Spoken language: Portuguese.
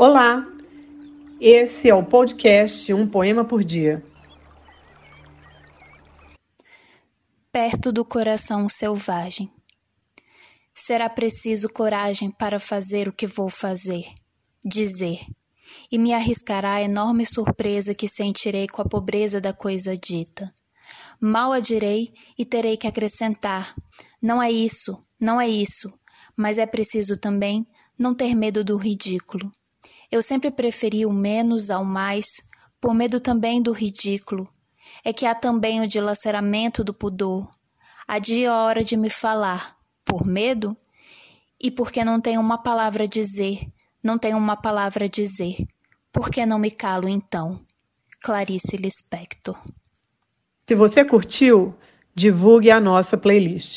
Olá, esse é o podcast Um Poema por Dia. Perto do coração selvagem. Será preciso coragem para fazer o que vou fazer, dizer, e me arriscará a enorme surpresa que sentirei com a pobreza da coisa dita. Mal a direi e terei que acrescentar: não é isso, não é isso, mas é preciso também não ter medo do ridículo eu sempre preferi o menos ao mais, por medo também do ridículo. É que há também o dilaceramento do pudor. Adia a hora de me falar, por medo? E porque não tenho uma palavra a dizer, não tenho uma palavra a dizer. Por que não me calo então? Clarice Lispector. Se você curtiu, divulgue a nossa playlist.